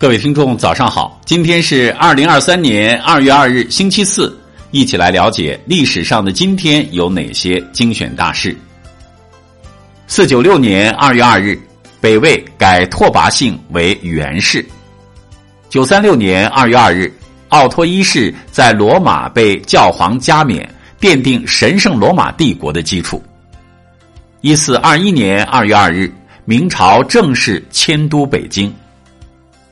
各位听众，早上好！今天是二零二三年二月二日，星期四，一起来了解历史上的今天有哪些精选大事。四九六年二月二日，北魏改拓跋姓为元氏。九三六年二月二日，奥托一世在罗马被教皇加冕，奠定神圣罗马帝国的基础。一四二一年二月二日，明朝正式迁都北京。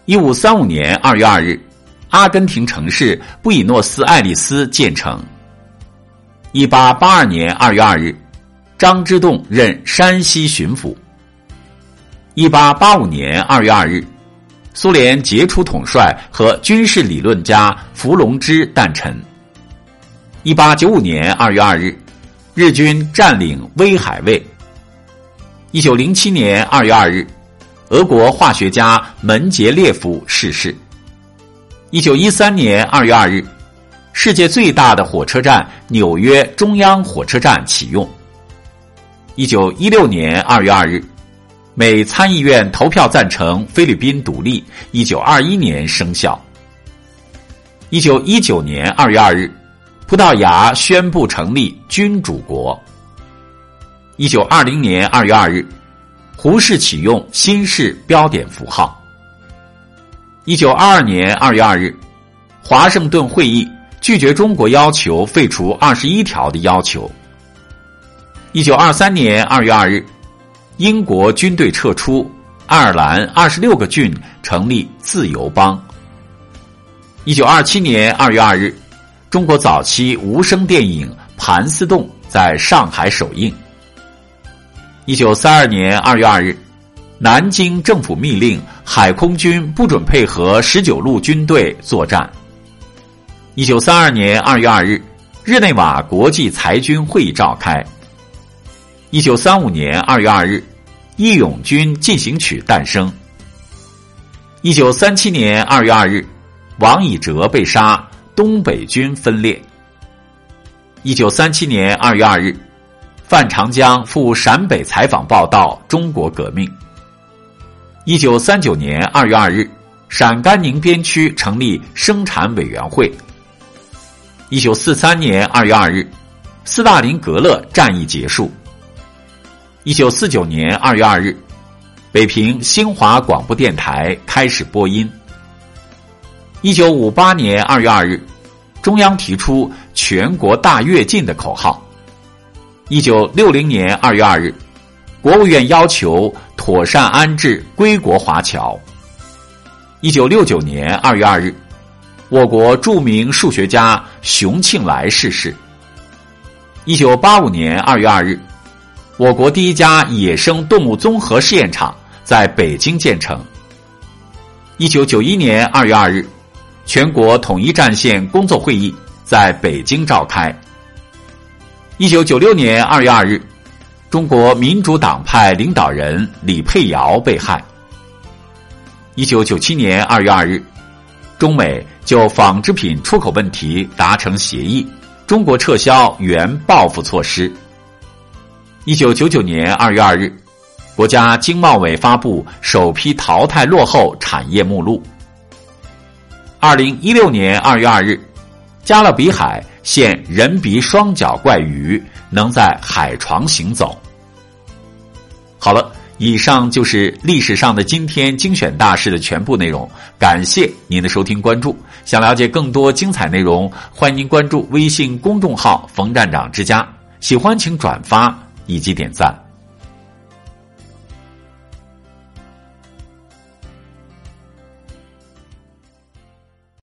一五三五年二月二日，阿根廷城市布宜诺斯艾利斯建成。一八八二年二月二日，张之洞任山西巡抚。一八八五年二月二日，苏联杰出统帅和军事理论家伏龙芝诞辰。一八九五年二月二日，日军占领威海卫。一九零七年二月二日。俄国化学家门捷列夫逝世。一九一三年二月二日，世界最大的火车站纽约中央火车站启用。一九一六年二月二日，美参议院投票赞成菲律宾独立，一九二一年生效。一九一九年二月二日，葡萄牙宣布成立君主国。一九二零年二月二日。胡适启用新式标点符号。一九二二年二月二日，华盛顿会议拒绝中国要求废除二十一条的要求。一九二三年二月二日，英国军队撤出，爱尔兰二十六个郡成立自由邦。一九二七年二月二日，中国早期无声电影《盘丝洞》在上海首映。一九三二年二月二日，南京政府密令海空军不准配合十九路军队作战。一九三二年二月二日，日内瓦国际裁军会议召开。一九三五年二月二日，《义勇军进行曲》诞生。一九三七年二月二日，王以哲被杀，东北军分裂。一九三七年二月二日。范长江赴陕北采访报道中国革命。一九三九年二月二日，陕甘宁边区成立生产委员会。一九四三年二月二日，斯大林格勒战役结束。一九四九年二月二日，北平新华广播电台开始播音。一九五八年二月二日，中央提出全国大跃进的口号。一九六零年二月二日，国务院要求妥善安置归国华侨。一九六九年二月二日，我国著名数学家熊庆来逝世。一九八五年二月二日，我国第一家野生动物综合试验场在北京建成。一九九一年二月二日，全国统一战线工作会议在北京召开。一九九六年二月二日，中国民主党派领导人李佩瑶被害。一九九七年二月二日，中美就纺织品出口问题达成协议，中国撤销原报复措施。一九九九年二月二日，国家经贸委发布首批淘汰落后产业目录。二零一六年二月二日，加勒比海。现人鼻双脚怪鱼能在海床行走。好了，以上就是历史上的今天精选大事的全部内容。感谢您的收听关注。想了解更多精彩内容，欢迎您关注微信公众号“冯站长之家”。喜欢请转发以及点赞。